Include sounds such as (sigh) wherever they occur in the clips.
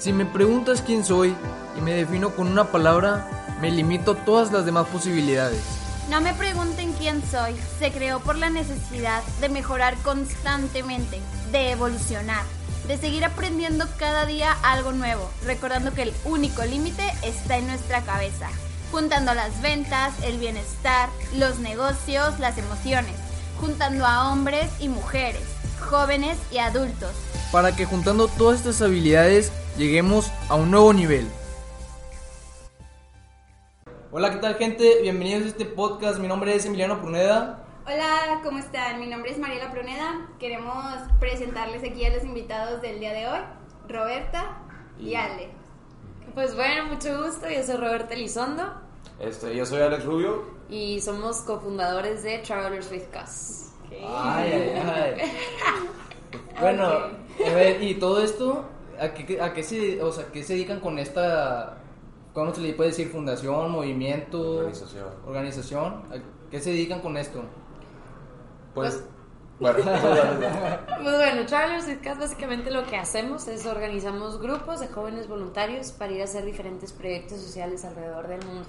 Si me preguntas quién soy y me defino con una palabra, me limito a todas las demás posibilidades. No me pregunten quién soy. Se creó por la necesidad de mejorar constantemente, de evolucionar, de seguir aprendiendo cada día algo nuevo, recordando que el único límite está en nuestra cabeza, juntando las ventas, el bienestar, los negocios, las emociones, juntando a hombres y mujeres, jóvenes y adultos. Para que juntando todas estas habilidades lleguemos a un nuevo nivel. Hola, ¿qué tal gente? Bienvenidos a este podcast. Mi nombre es Emiliano Pruneda. Hola, ¿cómo están? Mi nombre es Mariela Pruneda. Queremos presentarles aquí a los invitados del día de hoy, Roberta y, Ale. Pues bueno, mucho gusto. Yo soy Roberta Elizondo. Este, yo soy Alex Rubio. Y somos cofundadores de Travelers with Cus. Ay, ay, ay. (laughs) bueno, a ver, y todo esto, ¿a qué, a qué se, o sea, qué se dedican con esta ¿cómo se le puede decir? Fundación, movimiento, Organización. organización. ¿A ¿Qué se dedican con esto? Pues, bueno, Pues bueno, Travelers with Cats básicamente lo que hacemos es organizamos grupos de jóvenes voluntarios para ir a hacer diferentes proyectos sociales alrededor del mundo.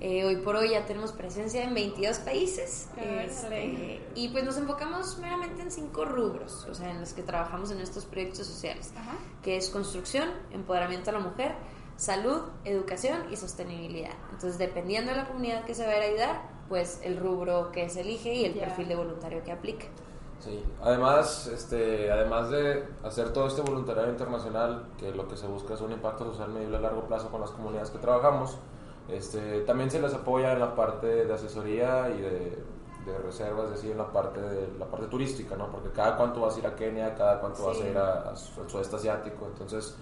Eh, hoy por hoy ya tenemos presencia en 22 países este, y pues nos enfocamos meramente en cinco rubros, o sea, en los que trabajamos en estos proyectos sociales, Ajá. que es construcción, empoderamiento a la mujer, salud, educación y sostenibilidad. Entonces, dependiendo de la comunidad que se va a ir a ayudar, pues el rubro que se elige y el perfil de voluntario que aplica. sí. Además, este, además de hacer todo este voluntariado internacional, que lo que se busca es un impacto social medible a largo plazo con las comunidades que trabajamos, este, también se les apoya en la parte de asesoría y de, de reservas, es decir, en la parte de la parte turística, ¿no? Porque cada cuánto vas a ir a Kenia, cada cuánto vas a ir al sudeste asiático, entonces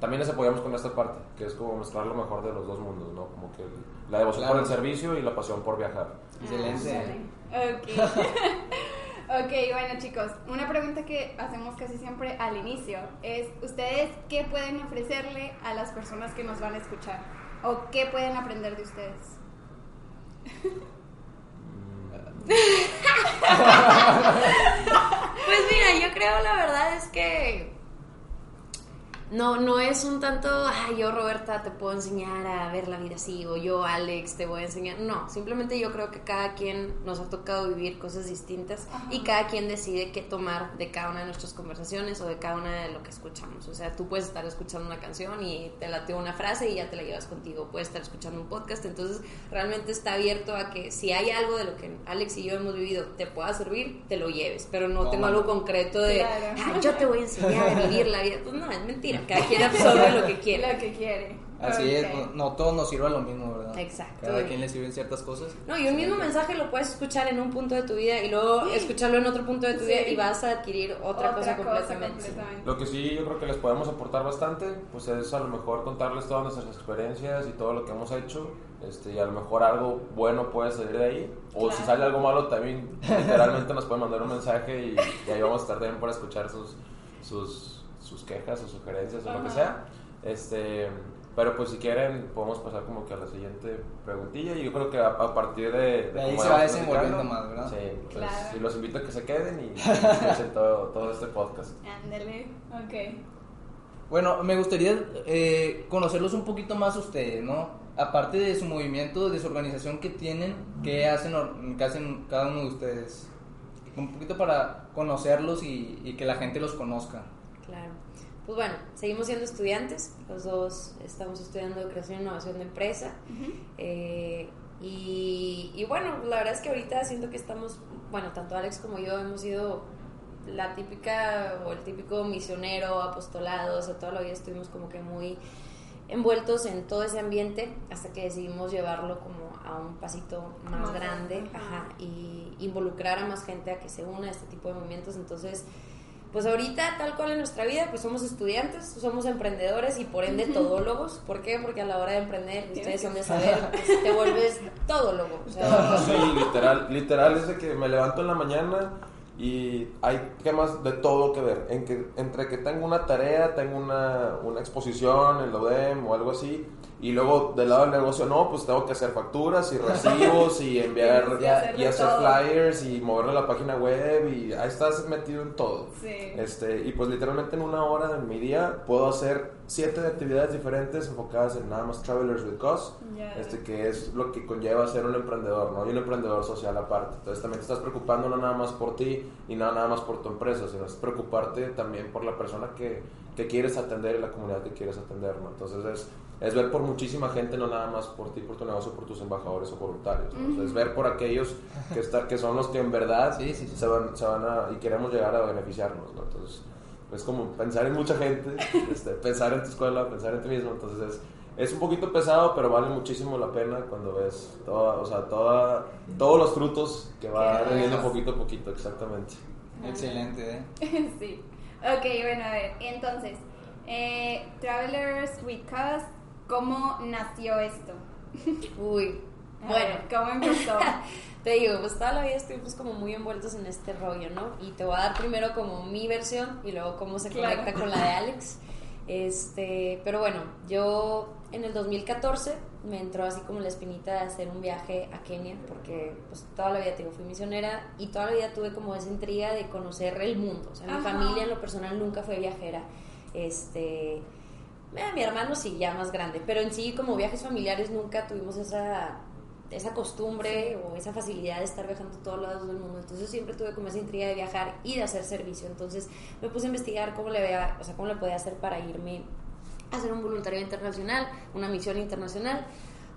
también les apoyamos con esta parte, que es como mezclar lo mejor de los dos mundos, ¿no? Como que la devoción Claro. por el servicio y la pasión por viajar. Excelente. Ok. (laughs) ok, bueno chicos, una pregunta que hacemos casi siempre al inicio es, ¿ustedes qué pueden ofrecerle a las personas que nos van a escuchar? ¿O qué pueden aprender de ustedes? (laughs) Pues mira, yo creo la verdad es que no, no es un tanto, ay, yo Roberta te puedo enseñar a ver la vida así, o yo Alex te voy a enseñar. No, simplemente yo creo que cada quien nos ha tocado vivir cosas distintas Ajá. y cada quien decide qué tomar de cada una de nuestras conversaciones o de cada una de lo que escuchamos. O sea, tú puedes estar escuchando una canción y te late una frase y ya te la llevas contigo. Puedes estar escuchando un podcast, entonces realmente está abierto a que si hay algo de lo que Alex y yo hemos vivido te pueda servir, te lo lleves, pero no tengo Tómalo. algo concreto de, Claro. "Ah, yo te voy a (laughs) enseñar a vivir la vida. Pues no, es mentira, cada quien absorbe lo que quiere. Lo que quiere. Así Ok. es, no, no todos nos sirve lo mismo, ¿verdad? Exacto. Cada quien le sirven ciertas cosas. No, y un mismo mensaje lo puedes escuchar en un punto de tu vida y luego escucharlo en otro punto de tu Sí. vida y vas a adquirir otra, cosa completamente. completamente. Lo que sí yo creo que les podemos aportar bastante, pues es a lo mejor contarles todas nuestras experiencias y todo lo que hemos hecho, este, y a lo mejor algo bueno puede salir de ahí, o si Claro. sale algo malo también literalmente nos pueden mandar un mensaje y, y ahí vamos a estar también para escuchar sus, sus, sus quejas o sugerencias o lo que sea. Este, pero pues si quieren podemos pasar como que a la siguiente preguntilla y yo creo que a, a partir de... De ahí se va desenvolviendo más, ¿verdad? Sí, pues, Claro. y los invito a que se queden y (laughs) escuchen todo, todo este podcast. Ándale, ok. Bueno, me gustaría eh, conocerlos un poquito más a ustedes, ¿no? Aparte de su movimiento, de su organización que tienen, ¿qué hacen, qué hacen cada uno de ustedes? Un poquito para conocerlos y, y que la gente los conozca. Pues bueno, seguimos siendo estudiantes, los dos estamos estudiando creación e innovación de empresa. Eh, y, y bueno, la verdad es que ahorita siento que estamos, bueno, tanto Alex como yo hemos sido la típica o el típico misionero, apostolado, o sea, toda la vida estuvimos como que muy envueltos en todo ese ambiente hasta que decidimos llevarlo como a un pasito más, Más grande ajá, y involucrar a más gente a que se una a este tipo de movimientos. Entonces, pues ahorita, tal cual en nuestra vida, pues somos estudiantes, somos emprendedores y por ende todólogos. ¿Por qué? Porque a la hora de emprender, ustedes son de saber, pues, te vuelves todólogo. O sea, Sí, literal, literal es de que me levanto en la mañana y hay temas de todo que ver. En que, entre que tengo una tarea, tengo una, una exposición en la UDEM o algo así, Y luego del lado del negocio, no, pues tengo que hacer facturas y recibos y enviar (laughs) que hacerlo y hacer flyers y moverle la página web y ahí estás metido en todo. Sí. Este, y pues literalmente en una hora de mi día puedo hacer siete actividades diferentes enfocadas en nada más Travelers with Cause, Ya. este, que es lo que conlleva ser un emprendedor, ¿no? Y un emprendedor social aparte. Entonces también te estás preocupando no nada más por ti y no nada más por tu empresa, sino es preocuparte también por la persona que, que quieres atender y la comunidad que quieres atender, ¿no? Entonces es, es ver por muchísima gente, no nada más por ti, por tu negocio, por tus embajadores o voluntarios. ¿no? Entonces, es ver por aquellos que, está, que son los que en verdad Sí, sí, sí. Se, van, se van a, y queremos llegar a beneficiarnos, ¿no? Entonces, es como pensar en mucha gente, (laughs) este, pensar en tu escuela, pensar en ti mismo. Entonces, es, es un poquito pesado, pero vale muchísimo la pena cuando ves toda, o sea, toda, todos los frutos que va das. poquito a poquito, exactamente. Excelente, ¿eh? (laughs) sí. Ok, bueno, a ver, entonces, eh, Travelers with Cause, ¿cómo nació esto? Uy, (laughs) bueno, ¿cómo empezó? (laughs) te digo, pues toda la vida estuvimos como muy envueltos en este rollo, ¿no? Y te voy a dar primero como mi versión y luego cómo se Claro. conecta con la de Alex. Este, pero bueno, yo en el 2014 me entró así como la espinita de hacer un viaje a Kenia, porque pues toda la vida digo, fui misionera y toda la vida tuve como esa intriga de conocer el mundo. O sea, mi familia en lo personal nunca fue viajera. Este, eh, mi hermano sí, ya más grande, pero en sí como viajes familiares nunca tuvimos esa, esa costumbre o esa facilidad de estar viajando a todos lados del mundo. Entonces siempre tuve como esa intriga de viajar y de hacer servicio. Entonces me puse a investigar cómo le, vea, o sea, cómo le podía hacer para irme hacer un voluntariado internacional, una misión internacional.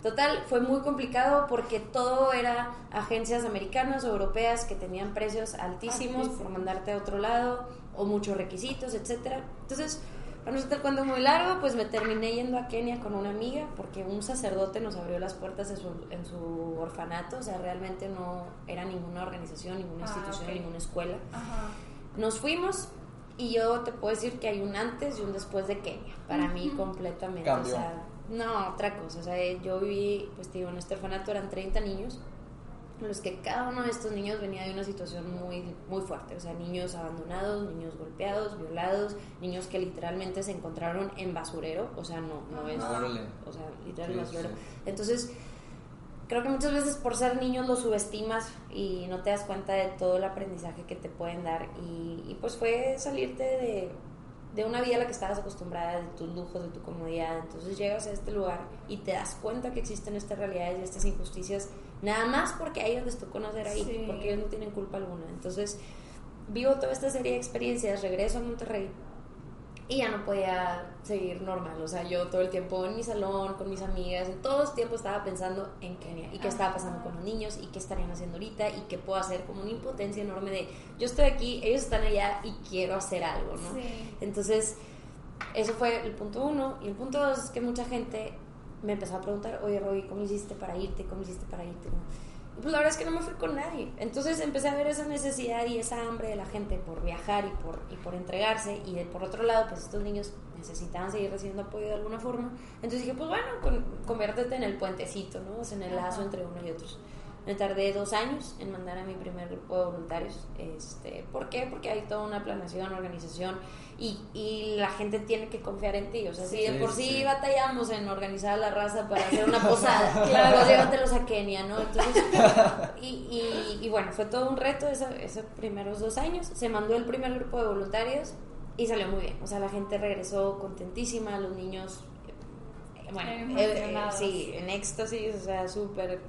Total, fue muy complicado porque todo era agencias americanas o europeas que tenían precios altísimos por mandarte a otro lado o muchos requisitos, etcétera. Entonces, para no el cuento muy largo, pues me terminé yendo a Kenia con una amiga porque un sacerdote nos abrió las puertas de su- en su orfanato, o sea, realmente no era ninguna organización, ninguna Ah, institución, ok. ninguna escuela. Ajá. Nos fuimos y yo te puedo decir que hay un antes y un después de Kenia. Para mí completamente. O sea, no, otra cosa. O sea, yo viví, pues te digo, en este orfanato eran 30 niños, en los que cada uno de estos niños venía de una situación muy, muy fuerte. O sea, niños abandonados, niños golpeados, violados, niños que literalmente se encontraron en basurero. O sea, no, no es... Órale. O sea, literal Sí, basurero. sí. Entonces, creo que muchas veces por ser niños los subestimas y no te das cuenta de todo el aprendizaje que te pueden dar. Y, y pues fue salirte de, de una vida a la que estabas acostumbrada, de tus lujos, de tu comodidad. Entonces llegas a este lugar y te das cuenta que existen estas realidades y estas injusticias, nada más porque a ellos les tocó nacer ahí, Sí. porque ellos no tienen culpa alguna. Entonces vivo toda esta serie de experiencias, regreso a Monterrey y ya no podía seguir normal. O sea, yo todo el tiempo en mi salón, con mis amigas, en todo el tiempo estaba pensando en Kenia y qué estaba pasando con los niños y qué estarían haciendo ahorita y qué puedo hacer, como una impotencia enorme de yo estoy aquí, ellos están allá y quiero hacer algo, ¿no? Sí. Entonces, eso fue el punto uno. Y el punto dos es que mucha gente me empezó a preguntar, oye, Roy, ¿cómo hiciste para irte? ¿Cómo hiciste para irte? Pues la verdad es que no me fui con nadie. Entonces empecé a ver esa necesidad y esa hambre de la gente por viajar y por, y por entregarse. Y de, por otro lado, pues estos niños necesitaban seguir recibiendo apoyo de alguna forma. Entonces dije, pues bueno, con- conviértete en el puentecito, ¿no? O sea, en el lazo entre uno y otros. Me tardé dos años en mandar a mi primer grupo de voluntarios. Este, ¿Por qué? Porque hay toda una planeación, organización y, y la gente tiene que confiar en ti. O sea, si de Sí, por sí, sí. batallamos en organizar a la raza para hacer una (laughs) posada, (laughs) claro, llévatelos a Kenia, ¿no? Entonces, y, y, y bueno, fue todo un reto esa- esos primeros dos años. Se mandó el primer grupo de voluntarios y salió muy bien. O sea, la gente regresó contentísima, los niños, eh, bueno, eh, eh, sí, en éxtasis, o sea, súper,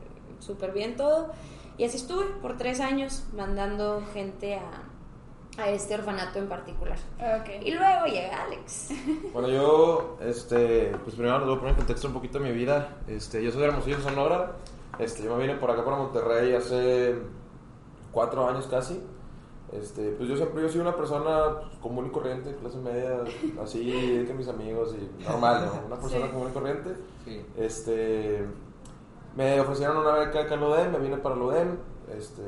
súper bien todo. Y así estuve por tres años mandando gente a, a este orfanato en particular. Ok. Y luego llega Alex. (laughs) Bueno, yo, este, pues primero les voy a poner en contexto un poquito de mi vida. Este, yo soy de Hermosillo, Sonora. Este, yo me vine por acá para Monterrey hace cuatro años casi. Este, pues yo siempre yo soy una persona pues, común y corriente, clase media, así que mis amigos y normal, ¿no? Una persona Sí. común y corriente. Sí. Este, me ofrecieron una beca acá en UDEM, me vine para la UDEM, este,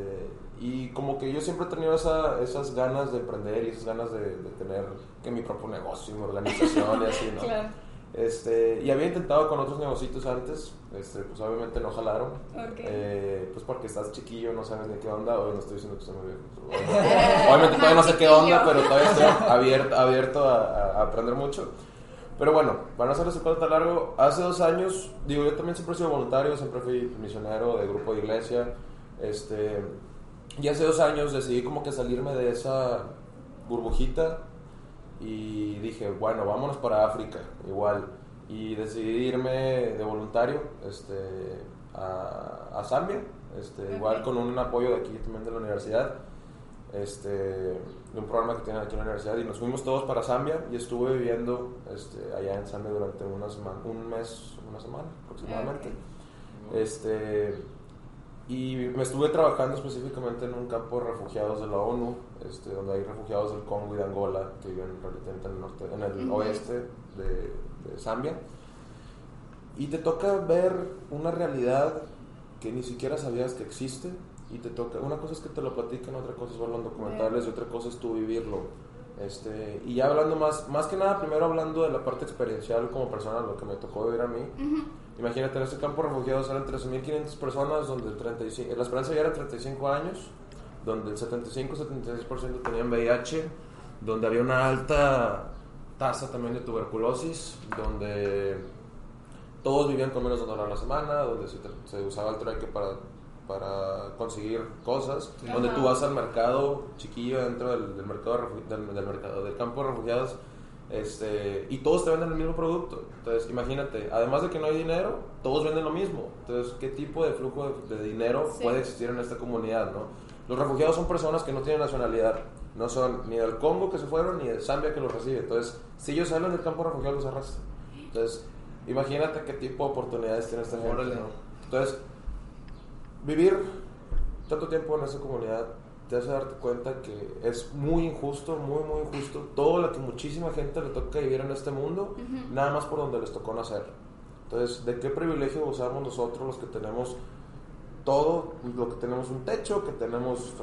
y como que yo siempre he tenido esa, esas ganas de emprender y esas ganas de, de tener que mi propio negocio, mi organización y así, ¿no? (laughs) Claro. Este, y había intentado con otros negocios antes, este, pues obviamente no jalaron, Ok. eh, pues porque estás chiquillo, no sabes ni qué onda, o no estoy diciendo que estoy muy viejo, (laughs) obviamente todavía no sé qué onda, pero todavía estoy abierto, abierto a aprender mucho. Pero bueno, van a hacer ese cuento largo. Hace dos años, digo, yo también siempre he sido voluntario, siempre fui misionero de grupo de iglesia. Este, y hace dos años decidí como que salirme de esa burbujita y dije, bueno, vámonos para África, igual. Y decidí irme de voluntario este, a, a Zambia, este, igual con un apoyo de aquí también de la universidad, este, de un programa que tienen aquí en la universidad. Y nos fuimos todos para Zambia y estuve viviendo este, allá en Zambia durante una semana, un mes, una semana aproximadamente. Este, y me estuve trabajando específicamente en un campo de refugiados de la ONU, este, donde hay refugiados del Congo y de Angola que viven en el, norte, en el oeste de, de, Zambia. Y te toca ver una realidad que ni siquiera sabías que existe. Y te toca, una cosa es que te lo platiquen, otra cosa es verlo en documentales y otra cosa es tú vivirlo. Este, y ya hablando más, más que nada, primero hablando de la parte experiencial como persona, lo que me tocó vivir a mí. Imagínate, en este campo de refugiados eran 13.500 personas, donde el 35, la esperanza ya era 35 años, donde el 75-76% tenían VIH, donde había una alta tasa también de tuberculosis, donde todos vivían con menos de un dólar a la semana, donde se, usaba el trueque para, para conseguir cosas, donde tú vas al mercado chiquillo dentro del, mercado, del, del, mercado del campo de refugiados este, y todos te venden el mismo producto. Entonces, imagínate, además de que no hay dinero, todos venden lo mismo. Entonces, ¿qué tipo de flujo de, dinero puede existir en esta comunidad? ¿no? Los refugiados son personas que no tienen nacionalidad. No son ni del Congo que se fueron, ni de Zambia que los recibe. Entonces, si ellos salen del campo refugiado, los arrastran. Entonces, imagínate qué tipo de oportunidades tiene esta gente. ¿no? Entonces, vivir tanto tiempo en esa comunidad te hace darte cuenta que es muy injusto, muy, muy injusto todo lo que muchísima gente le toca vivir en este mundo, nada más por donde les tocó nacer. Entonces, ¿de qué privilegio usamos nosotros los que tenemos todo, lo que tenemos un techo, que tenemos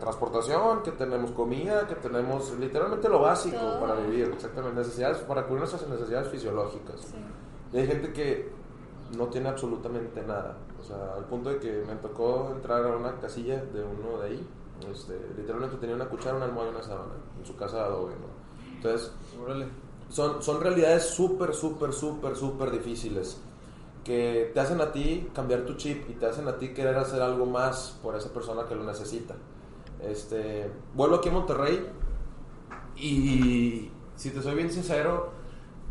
transportación, que tenemos comida, que tenemos literalmente lo básico para vivir, exactamente, necesidades, para cubrir nuestras necesidades fisiológicas. Y hay gente que no tiene absolutamente nada. O sea, al punto de que me tocó entrar a una casilla de uno de ahí este, literalmente tenía una cuchara, una almohada y una sábana en su casa de adobe, Entonces, son, son realidades súper, súper, súper, súper difíciles que te hacen a ti cambiar tu chip y te hacen a ti querer hacer algo más por esa persona que lo necesita. Este, vuelvo aquí a Monterrey y si te soy bien sincero,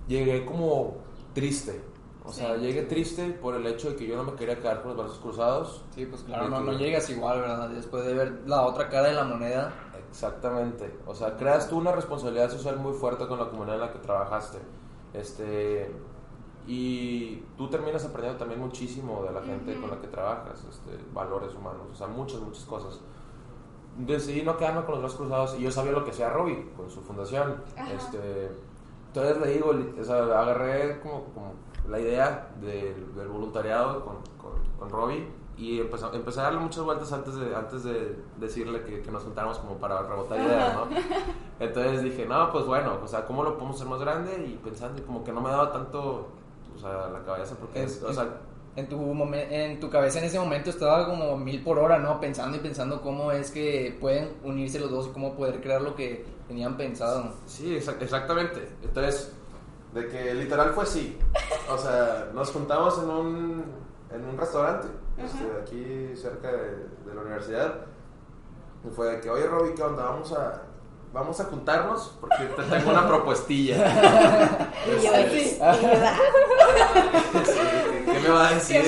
llegué como triste o sea, llegué triste por el hecho de que yo no me quería quedar con los brazos cruzados. Sí, pues claro, no, no llegas igual, ¿verdad? Después de ver la otra cara de la moneda. Exactamente. O sea, creas tú una responsabilidad social muy fuerte con la comunidad en la que trabajaste. Este, y tú terminas aprendiendo también muchísimo de la gente con la que trabajas, este, valores humanos, o sea, muchas, muchas cosas. Decidí no quedarme con los brazos cruzados y yo sabía lo que hacía Robbie con su fundación. Este, entonces le digo, o sea, agarré como, como la idea del, del voluntariado con, con, con Robbie y empezó, empecé a darle muchas vueltas antes de, antes de decirle que, que nos juntáramos como para rebotar ideas, ¿no? (laughs) Entonces dije, no, pues bueno, o sea, ¿cómo lo podemos hacer más grande? Y pensando, como que no me daba tanto, o sea, la cabeza, porque, es, o sea... En tu, en tu cabeza en ese momento estaba como mil por hora, ¿no? Pensando y pensando cómo es que pueden unirse los dos y cómo poder crear lo que tenían pensado. Sí, exactamente. Entonces, de que literal fue así. O sea, nos juntamos en un, en un restaurante, este, aquí cerca de, de, la universidad. Y fue de que, oye, Robbie, ¿qué onda? Vamos a, vamos a juntarnos porque te tengo una propuestilla. (laughs) y yo, este, (laughs) ¿Qué me va a decir?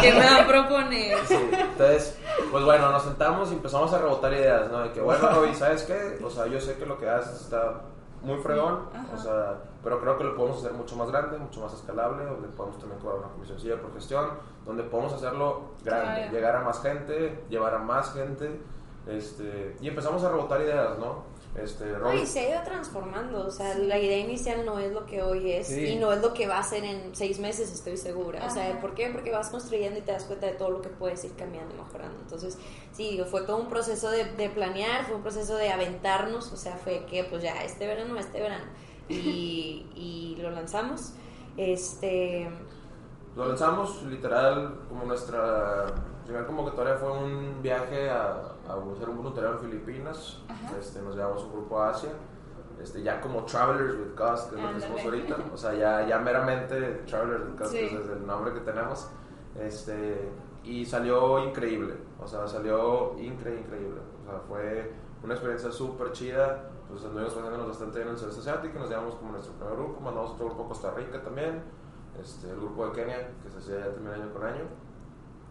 ¿Qué me va a, proponer? entonces, pues bueno, nos sentamos y empezamos a rebotar ideas, ¿no? De que, bueno, Robbie, ¿sabes qué? O sea, yo sé que lo que haces está muy fregón, o sea, pero creo que lo podemos hacer mucho más grande, mucho más escalable, donde podemos también cobrar una comisión por gestión, donde podemos hacerlo grande, llegar a más gente, llevar a más gente, este, y empezamos a rebotar ideas, ¿no? Este, y se ha ido transformando, o sea, la idea inicial no es lo que hoy es y no es lo que va a ser en seis meses, estoy segura. O sea, ¿por qué? Porque vas construyendo y te das cuenta de todo lo que puedes ir cambiando y mejorando. Entonces, sí, fue todo un proceso de, de planear, fue un proceso de aventarnos, o sea, fue que pues ya este verano, este verano, y, (laughs) y lo lanzamos. Este... Lo lanzamos literal como nuestra primera convocatoria fue un viaje a, a hacer un voluntariado en Filipinas. Este, nos llevamos un grupo a Asia. este, ya como Travelers with Cause, que es lo que somos ahorita, o sea, ya, ya meramente Travelers with Cause, Sí. que es el nombre que tenemos, este, y salió increíble, o sea, salió incre increíble, o sea, fue una experiencia súper chida, pues anduvimos pasándonos bastante bien en el sudeste asiático, nos llevamos como nuestro primer grupo, mandamos otro grupo a Costa Rica también, este, el grupo de Kenia, que se hacía ya también año con año,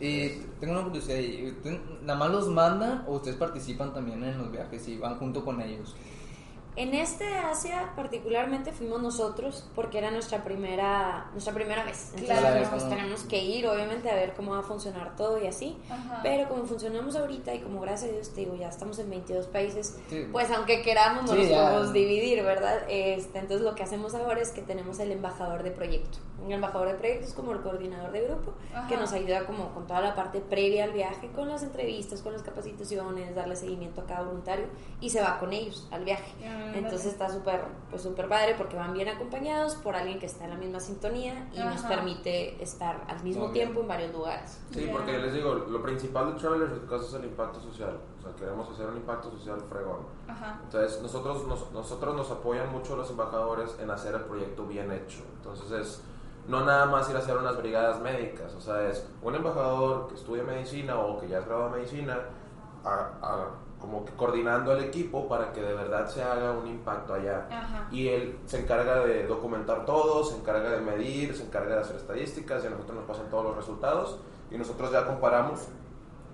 Y tengo una curiosidad, ¿y ¿usted ¿nada más los mandan o ustedes participan también en los viajes y van junto con ellos? En este Asia particularmente fuimos nosotros porque era nuestra primera nuestra primera vez. Entonces Claro. pues tenemos que ir obviamente a ver cómo va a funcionar todo y así. Ajá. Pero como funcionamos ahorita y como gracias a Dios te digo, ya estamos en 22 países, Sí. pues aunque queramos no Sí, nos ya. podemos dividir, ¿verdad? Este, entonces lo que hacemos ahora es que tenemos el embajador de proyecto. Un embajador de proyecto es como el coordinador de grupo Ajá. que nos ayuda como con toda la parte previa al viaje, con las entrevistas, con las capacitaciones, darle seguimiento a cada voluntario y se va con ellos al viaje. Ah, Entonces está súper pues súper padre porque van bien acompañados por alguien que está en la misma sintonía y nos Ajá. permite estar al mismo tiempo en varios lugares. Sí, Ya. porque les digo, lo principal de Travelers Cause es el impacto social. O sea, queremos hacer un impacto social fregón. Ajá. Entonces, nosotros nos, nosotros nos apoyan mucho los embajadores en hacer el proyecto bien hecho. Entonces, es no nada más ir a hacer unas brigadas médicas. O sea, es un embajador que estudia medicina o que ya es graduado medicina, a- a- como que coordinando al equipo para que de verdad se haga un impacto allá. Ajá. Y él se encarga de documentar todo, se encarga de medir, se encarga de hacer estadísticas y a nosotros nos pasan todos los resultados y nosotros ya comparamos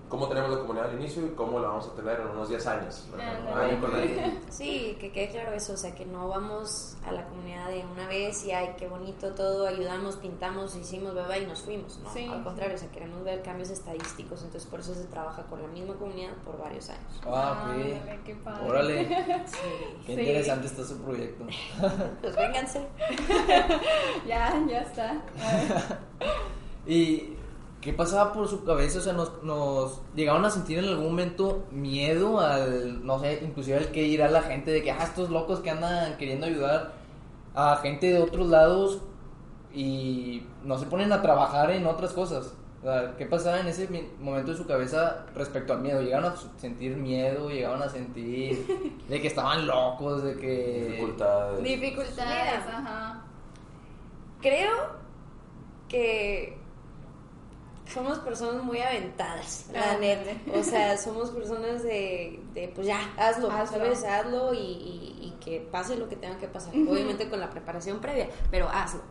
cómo tenemos la comunidad al inicio y cómo la vamos a tener en unos 10 años. año con año. Sí, que quede claro eso, o sea, que no vamos a la comunidad de una vez y ay, qué bonito todo, ayudamos, pintamos, hicimos, bebé y nos fuimos, ¿no? Sí. Al contrario, o sea, queremos ver cambios estadísticos, entonces por eso se trabaja con la misma comunidad por varios años. Ah, ok. Ándale, qué padre. Órale, Sí. qué Sí. interesante está su proyecto. (laughs) Pues vénganse. (laughs) Ya, ya está. A ver. (laughs) ¿Y qué pasaba por su cabeza? O sea, nos, nos llegaron a sentir en algún momento miedo al, no sé, inclusive al que irá la gente de que, ah, estos locos que andan queriendo ayudar a gente de otros lados y no se ponen a trabajar en otras cosas. O sea, ¿qué pasaba en ese momento de su cabeza respecto al miedo? ¿Llegaron a sentir miedo? ¿Llegaron a sentir (laughs) de que estaban locos? ¿De que... Dificultades. Dificultades, ajá. Creo que somos personas muy aventadas, la neta. O sea, somos personas de, de, pues ya, hazlo, Hazlo. ¿sabes? Hazlo y, y- y que pase lo que tenga que pasar. Obviamente con la preparación previa, pero hazlo.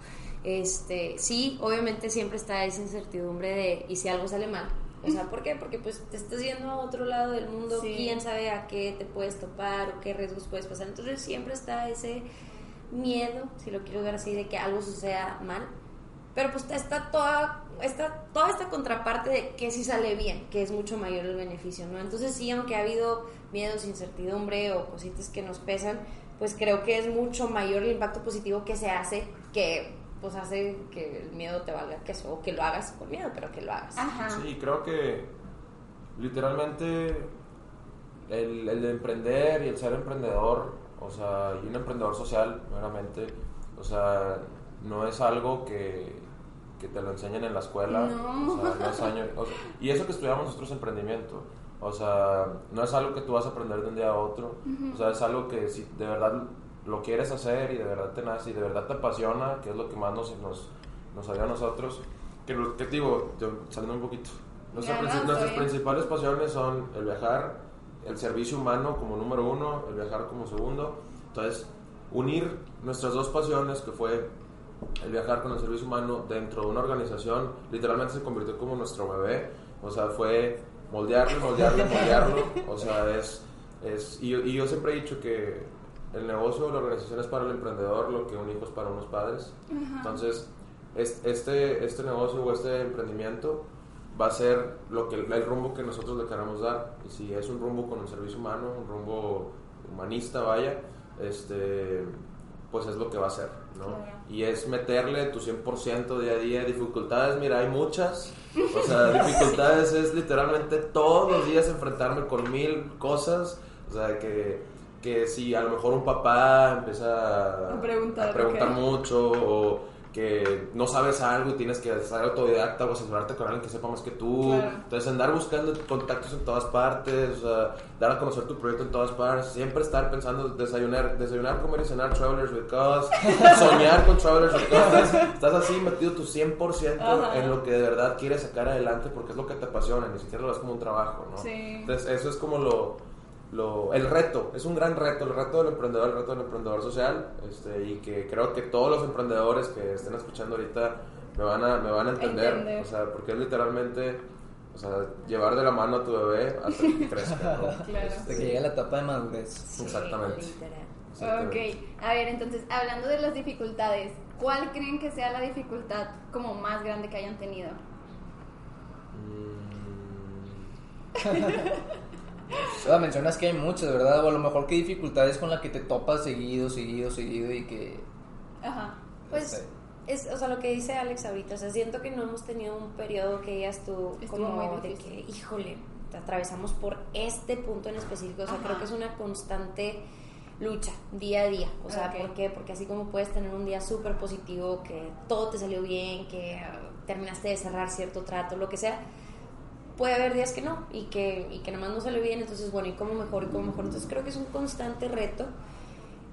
Este, sí, obviamente siempre está esa incertidumbre de, ¿y si algo sale mal? O sea, ¿por qué? Porque pues te estás yendo a otro lado del mundo, Sí. quién sabe a qué te puedes topar o qué riesgos puedes pasar. Entonces siempre está ese miedo, si lo quiero ver así, de que algo suceda mal. Pero pues está toda, está toda esta contraparte de que si sale bien, que es mucho mayor el beneficio, ¿no? Entonces sí, aunque ha habido miedos, incertidumbre o cositas que nos pesan, pues creo que es mucho mayor el impacto positivo que se hace que pues hace que el miedo te valga queso o que lo hagas con miedo, pero que lo hagas. Ajá. Sí, creo que literalmente el, el de emprender y el ser emprendedor, o sea, y un emprendedor social, meramente, o sea, no es algo que, que te lo enseñen en la escuela. No. O sea, no es año- o sea, y eso que estudiamos nosotros emprendimiento. O sea, no es algo que tú vas a aprender de un día a otro. O sea, es algo que si de verdad lo quieres hacer y de verdad te nace y de verdad te apasiona, que es lo que más nos, nos, nos ayuda a nosotros. Que, lo- que te digo, yo, saliendo un poquito. Nuestra no, nuestras principales pasiones son el viajar, el servicio humano como número uno, el viajar como segundo. Entonces, unir nuestras dos pasiones, que fue el viajar con el servicio humano dentro de una organización, literalmente se convirtió como nuestro bebé. O sea, fue moldearlo, moldearlo, moldearlo. O sea, es... es y, yo- y yo siempre he dicho que el negocio, la organización es para el emprendedor, lo que un hijo es para unos padres. Entonces, es- este, este negocio o este emprendimiento va a ser lo que el rumbo que nosotros le queramos dar. Y si es un rumbo con el servicio humano, un rumbo humanista, vaya, este, pues es lo que va a ser, ¿no? Claro. Y es meterle tu 100% día a día. Dificultades, mira, hay muchas. O sea, (laughs) dificultades es literalmente todos los días enfrentarme con mil cosas. O sea, que, que si a lo mejor un papá empieza A preguntar, a preguntar ok. mucho o que no sabes algo y tienes que ser autodidacta o asesorarte con alguien que sepa más que tú. Claro. Entonces, andar buscando contactos en todas partes, o sea, dar a conocer tu proyecto en todas partes, siempre estar pensando desayunar, desayunar, comer y cenar Travelers with Cause, (laughs) soñar con Travelers with Cause. Estás así metido tu 100% Ajá. en lo que de verdad quieres sacar adelante porque es lo que te apasiona, ni siquiera lo ves como un trabajo, ¿no? Sí. Entonces, eso es como lo, lo- el reto, es un gran reto, el reto del emprendedor, el reto del emprendedor social, este, y que creo que todos los emprendedores que estén escuchando ahorita me van a, me van a entender, Entender. o sea, porque es literalmente, o sea, llevar de la mano a tu bebé hasta que (laughs) crezca, ¿no? Claro. Hasta que llegue la etapa de madurez. Sí, Exactamente. literal. Exactamente. Ok, a ver, entonces, hablando de las dificultades, ¿cuál creen que sea la dificultad como más grande que hayan tenido? Mm, (laughs) O sea, mencionas que hay muchas, ¿verdad? O a lo mejor qué dificultades con la que te topas seguido, seguido, seguido y que... Ajá. Pues, este, es, o sea, lo que dice Alex ahorita, o sea, siento que no hemos tenido un periodo que digas tú Estuvo como muy de que, híjole, te atravesamos por este punto en específico, o sea, Ajá. creo que es una constante lucha día a día, o sea, Ok. ¿por qué? Porque así como puedes tener un día súper positivo, que todo te salió bien, que ah, terminaste de cerrar cierto trato, lo que sea, puede haber días que no y que, y que nomás no salió bien, entonces bueno, y cómo mejor y cómo mejor. Entonces creo que es un constante reto.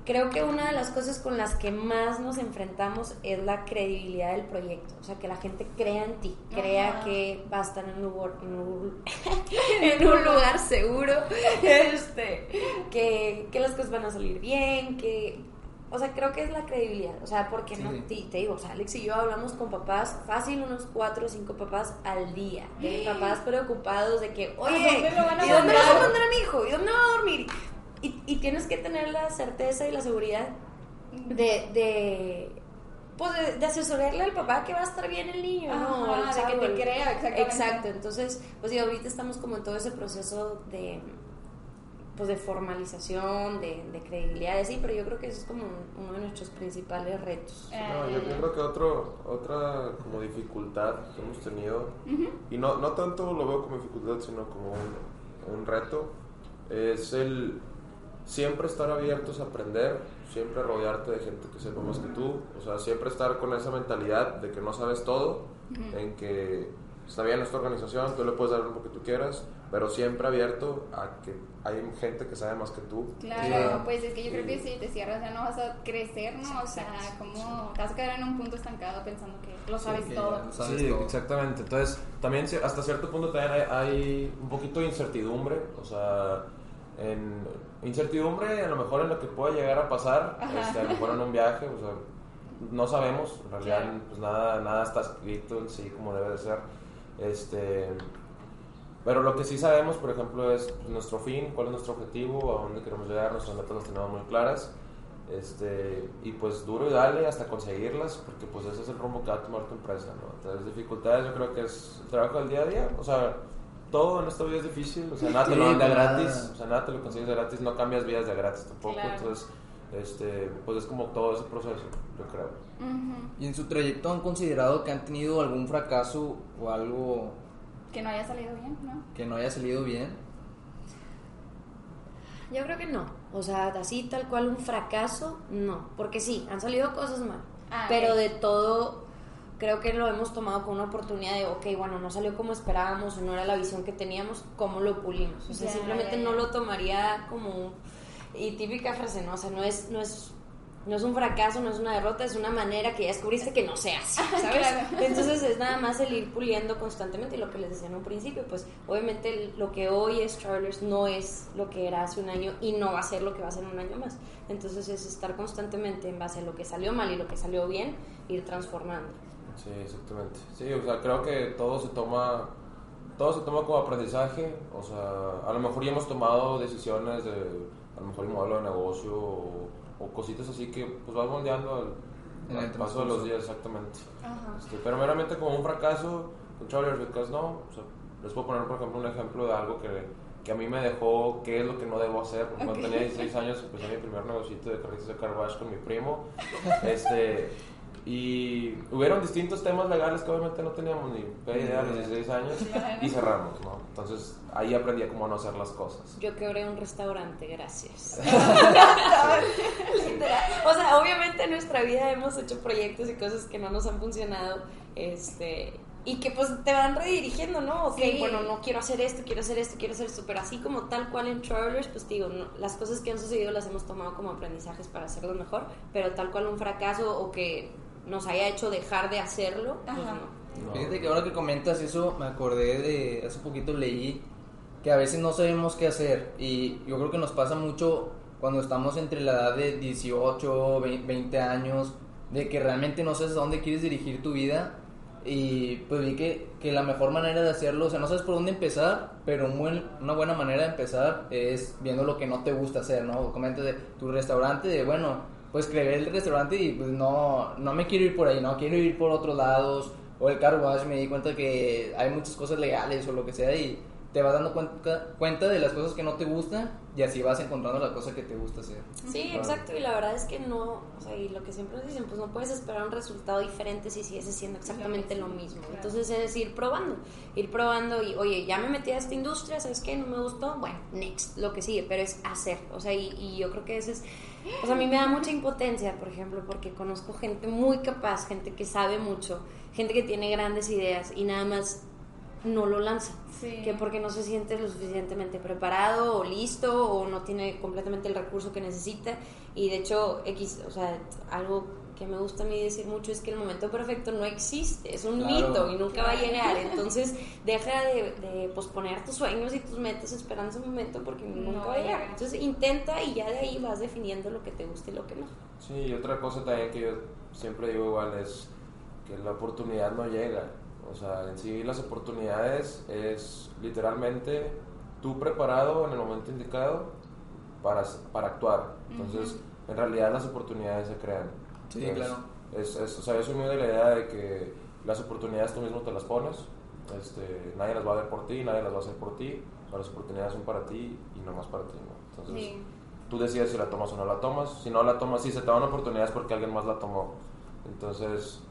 Creo que una de las cosas con las que más nos enfrentamos es la credibilidad del proyecto, o sea, que la gente crea en ti, crea Ajá. que va a estar en un lugar, en un, (laughs) en un lugar seguro, (laughs) este, que, que las cosas van a salir bien, que, o sea, creo que es la credibilidad, o sea, porque no, te, te digo, o sea, Alex y yo hablamos con papás, fácil unos cuatro o cinco papás al día, de papás preocupados de que, oye, dónde lo van a ¿y dónde vas a mandar? a mi hijo? ¿Y dónde va a dormir? Y, y tienes que tener la certeza y la seguridad de, de pues de, de asesorarle al papá que va a estar bien el niño, ¿no? El de que chavo, te crea, exactamente. Exacto, entonces, pues digo, ahorita estamos como en todo ese proceso de pues de formalización, de, de credibilidad, sí, pero yo creo que eso es como un- uno de nuestros principales retos. No, yo, yo creo que otro, otra como dificultad que hemos tenido, y no, no tanto lo veo como dificultad, sino como un, un reto, es el siempre estar abiertos a aprender, siempre rodearte de gente que sepa más que tú, o sea, siempre estar con esa mentalidad de que no sabes todo, en que está bien esta organización, tú le puedes dar lo que tú quieras, pero siempre abierto a que hay gente que sabe más que tú. Claro, Sí. pues es que yo creo que Sí. si te cierras ya no vas a crecer, ¿no? O sea, como te vas a quedar en un punto estancado pensando que lo Sí, sabes que todo. sabes sí, todo. exactamente. Entonces, también hasta cierto punto también hay, hay un poquito de incertidumbre, o sea, en incertidumbre a lo mejor en lo que puede llegar a pasar, este, a lo mejor en un viaje, o sea, no sabemos, en realidad Claro. pues nada, nada está escrito en sí como debe de ser. Este, pero lo que sí sabemos, por ejemplo, es pues, nuestro fin, cuál es nuestro objetivo, a dónde queremos llegar, nuestras metas las tenemos muy claras. Este, y pues duro y dale hasta conseguirlas, porque pues ese es el rumbo que va a tomar tu empresa, ¿no? Entonces, dificultades yo creo que es el trabajo del día a día, o sea, todo en esta vida es difícil, o sea, nada te lo dan de nada. gratis, o sea, nada te lo consigues de gratis, no cambias vidas de gratis tampoco, Claro. entonces, este, pues es como todo ese proceso, yo creo. Ujú. ¿Y en su trayecto han considerado que han tenido algún fracaso o algo Que no haya salido bien, ¿no? que no haya salido bien? Yo creo que no, o sea, así tal cual un fracaso, no, porque sí, han salido cosas mal, Ah, pero de todo creo que lo hemos tomado como una oportunidad de, ok, bueno, no salió como esperábamos no era la visión que teníamos, ¿cómo lo pulimos? O sea, simplemente no lo tomaría como, un- y típica frase, ¿no? O sea, no es, no es, no es un fracaso, no es una derrota, es una manera que ya descubriste que no se hace, (laughs) ¿sabes? Claro. Entonces es nada más el ir puliendo constantemente y lo que les decía en un principio, pues obviamente lo que hoy es Travelers no es lo que era hace un año y no va a ser lo que va a ser en un año más. Entonces es estar constantemente en base a lo que salió mal y lo que salió bien, ir transformando. Sí, exactamente. Sí, o sea, creo que todo se toma todo se toma como aprendizaje, o sea, a lo mejor ya hemos tomado decisiones de a lo mejor el modelo de negocio o, o cositas así que pues vas moldeando al, En al el paso de los días, exactamente. Ajá. Este, pero meramente como un fracaso, con Travelers Because no, o sea, les puedo poner por ejemplo un ejemplo de algo que, que a mí me dejó qué es lo que no debo hacer, porque cuando tenía 16 años empecé mi primer negocito de carritos de car wash con mi primo, (laughs) este, y hubieron distintos temas legales que obviamente no teníamos ni idea a los 16 años y cerramos, ¿no? Entonces ahí aprendí a cómo no hacer las cosas. Yo quebré un restaurante, gracias. (laughs) Literal. O sea, obviamente obviamente en nuestra vida hemos hecho proyectos y cosas que no nos han funcionado, este, y que pues te van redirigiendo, ¿no? Ok, Sí. bueno, no quiero hacer esto, quiero hacer esto, quiero hacer esto, pero así como tal cual en Travelers, pues digo, no, las cosas que han sucedido las hemos tomado como aprendizajes para hacerlo mejor, pero tal cual un fracaso o que nos haya hecho dejar de hacerlo, pues Ajá. no. No. Fíjate que ahora que comentas eso, me acordé de hace poquito leí que a veces no sabemos qué hacer y yo creo que nos pasa mucho cuando estamos entre la edad de 18, 20 años, de que realmente no sabes a dónde quieres dirigir tu vida y pues vi que, que la mejor manera de hacerlo, o sea, no sabes por dónde empezar, pero un buen- una buena manera de empezar es viendo lo que no te gusta hacer, ¿no? Comentas de tu restaurante, de bueno, pues creé el restaurante y pues no, no me quiero ir por ahí, no, quiero ir por otros lados, o el car wash, me di cuenta que hay muchas cosas legales o lo que sea y te vas dando cuenta, cuenta de las cosas que no te gustan y así vas encontrando la cosa que te gusta hacer. Sí, Claro. exacto, y la verdad es que no, o sea, y lo que siempre nos dicen, pues no puedes esperar un resultado diferente si sigues haciendo exactamente lo mismo. claro. Entonces es ir probando, ir probando y, oye, ya me metí a esta industria, ¿sabes qué? No me gustó, bueno, next, lo que sigue, pero es hacer, o sea, y, y yo creo que ese es, o sea, a mí me da mucha impotencia, por ejemplo, porque conozco gente muy capaz, gente que sabe mucho, gente que tiene grandes ideas y nada más no lo lanza Sí. que porque no se siente lo suficientemente preparado o listo o no tiene completamente el recurso que necesita y de hecho X, o sea, algo que me gusta a mí decir mucho es que el momento perfecto no existe, es un Claro. mito y nunca va a llegar, (laughs) entonces deja de, de posponer tus sueños y tus metas esperando ese momento porque nunca va a llegar, entonces intenta y ya de ahí vas definiendo lo que te gusta y lo que no. Sí, y otra cosa también que yo siempre digo igual es que la oportunidad no llega. O sea, en sí las oportunidades es literalmente tú preparado en el momento indicado para, para actuar. Entonces, en realidad las oportunidades se crean. Sí, Entonces, claro. Es, es- o sea, yo soy muy de la idea de que las oportunidades tú mismo te las pones. Este, nadie las va a ver por ti, nadie las va a hacer por ti. Las oportunidades son para ti y no más para ti. ¿no? Entonces, Sí. tú decides si la tomas o no la tomas. Si no la tomas, si se te da una oportunidad es porque alguien más la tomó. Entonces,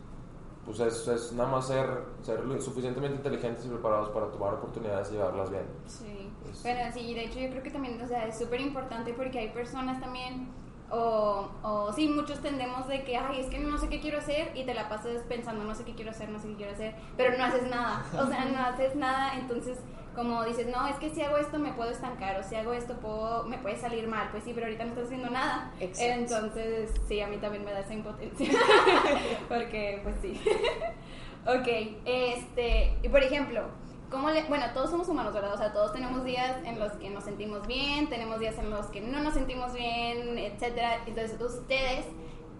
pues es, es nada más ser, ser suficientemente inteligentes y preparados para tomar oportunidades y llevarlas bien. Sí. Es- Bueno, sí, de hecho yo creo que también, o sea, es súper importante porque hay personas también, o, o sí, muchos tendemos de que, ay, es que no sé qué quiero hacer y te la pasas pensando, no sé qué quiero hacer, no sé qué quiero hacer, pero no haces nada, o sea, no haces nada, entonces como dices, no, es que si hago esto me puedo estancar, o si hago esto puedo, me puede salir mal, pues sí, pero ahorita no estás haciendo nada. Exacto. Entonces, sí, a mí también me da esa impotencia, (laughs) porque pues sí. (laughs) ok, este, y por ejemplo, ¿cómo le, bueno, todos somos humanos, ¿verdad? O sea, todos tenemos días en los que nos sentimos bien, tenemos días en los que no nos sentimos bien, etcétera. Entonces, ustedes,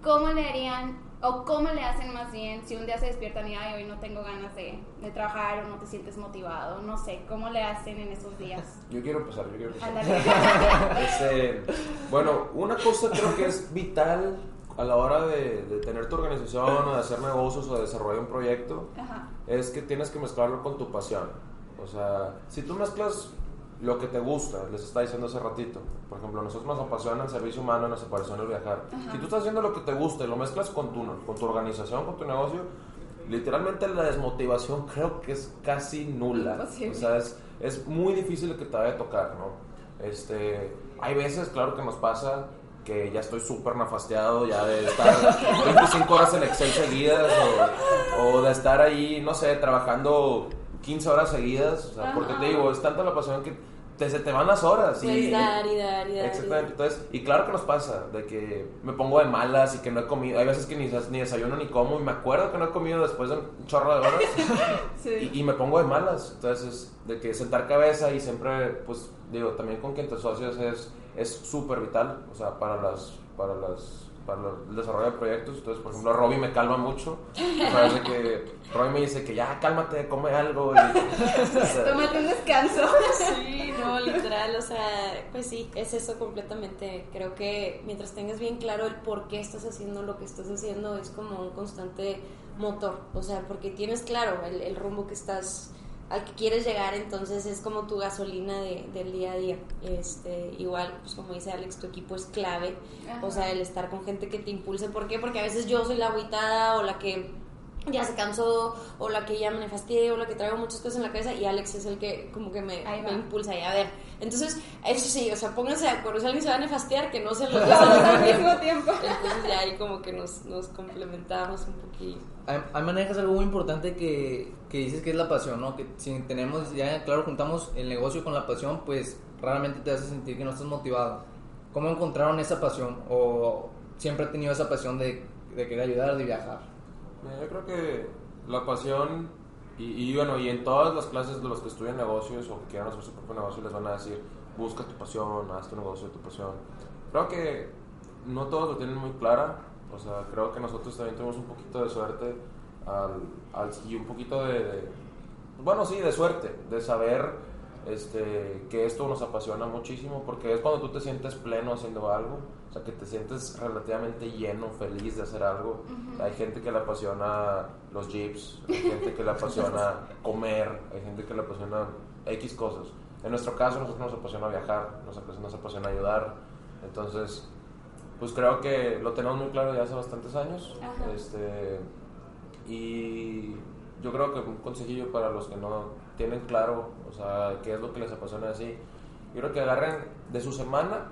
¿cómo le harían o cómo le hacen más bien si un día se despiertan y ay, hoy no tengo ganas de, de trabajar o no te sientes motivado? No sé, ¿cómo le hacen en esos días? (laughs) Yo quiero empezar, yo quiero empezar. Ándale. (laughs) Este, bueno, una cosa creo que es vital a la hora de, de tener tu organización o de hacer negocios o de desarrollar un proyecto Ajá. es que tienes que mezclarlo con tu pasión. O sea, si tú mezclas lo que te gusta, les está diciendo hace ratito, por ejemplo, nosotros nos apasiona el servicio humano, nos apasiona el viajar. Si tú estás haciendo lo que te gusta y lo mezclas con tu, con tu organización, con tu negocio, literalmente la desmotivación creo que es casi nula. Imposible. O sea, es, es muy difícil que te vaya a tocar, ¿no? Este, hay veces, claro que nos pasa que ya estoy súper nafasteado ya de estar (laughs) 25 horas en Excel seguidas o, o de estar ahí, no sé, trabajando 15 horas seguidas, o sea, porque te digo, es tanta la pasión que te, se te van las horas. y- Puedes dar y dar y dar. y Exactamente, entonces, y claro que nos pasa, de que me pongo de malas y que no he comido, hay veces que ni, ni desayuno ni como y me acuerdo que no he comido después de un chorro de horas (laughs) Sí. y, y me pongo de malas, entonces de que sentar cabeza y siempre, pues digo, también con quien te asocias es es súper vital, o sea, para las, para las, para lo- el desarrollo de proyectos, entonces por ejemplo Robbie me calma mucho, de que Robbie me dice que ya cálmate, come algo y, o sea, Tómate un descanso. Sí, no, literal, o sea, pues sí, es eso completamente. Creo que mientras tengas bien claro el por qué estás haciendo lo que estás haciendo, es como un constante motor, o sea, porque tienes claro el, el rumbo que estás, al que quieres llegar, entonces es como tu gasolina de- del día a día. Este, igual, pues como dice Alex, tu equipo es clave, Ajá. o sea, el estar con gente que te impulse, ¿por qué? Porque a veces yo soy la agüitada o la que ya se cansó, o la que ya me nefastié, o la que traigo muchas cosas en la cabeza, y Alex es el que como que me, me impulsa y a ver. Entonces, eso sí, o sea, pónganse de acuerdo, si alguien se va a nefastiar, que no se lo al mismo tiempo. Entonces ya ahí como que nos, nos complementamos un poquillo. Ahí manejas algo muy importante que, que dices que es la pasión, ¿no? Que si tenemos, ya claro, juntamos el negocio con la pasión, pues raramente te hace sentir que no estás motivado. ¿Cómo encontraron esa pasión? ¿O siempre han tenido esa pasión de, de querer ayudar, de viajar? Yo creo que la pasión, y, y bueno, y en todas las clases de los que estudian negocios o que quieran hacer su propio negocio, les van a decir, busca tu pasión, haz tu negocio de tu pasión. Creo que no todos lo tienen muy clara, o sea, creo que nosotros también tenemos un poquito de suerte al, al- y un poquito de, de- bueno, sí, de suerte, de saber este, que esto nos apasiona muchísimo, porque es cuando tú te sientes pleno haciendo algo, o sea, que te sientes relativamente lleno, feliz de hacer algo. Hay gente que le apasiona los jeeps, hay (laughs) gente que le apasiona comer, hay gente que le apasiona X cosas. En nuestro caso, nosotros nos apasiona viajar, nos apasiona, nos apasiona ayudar, entonces, pues creo que lo tenemos muy claro ya hace bastantes años. Ajá. Este, y yo creo que un consejillo para los que no tienen claro, o sea, qué es lo que les apasiona así, yo creo que agarren de su semana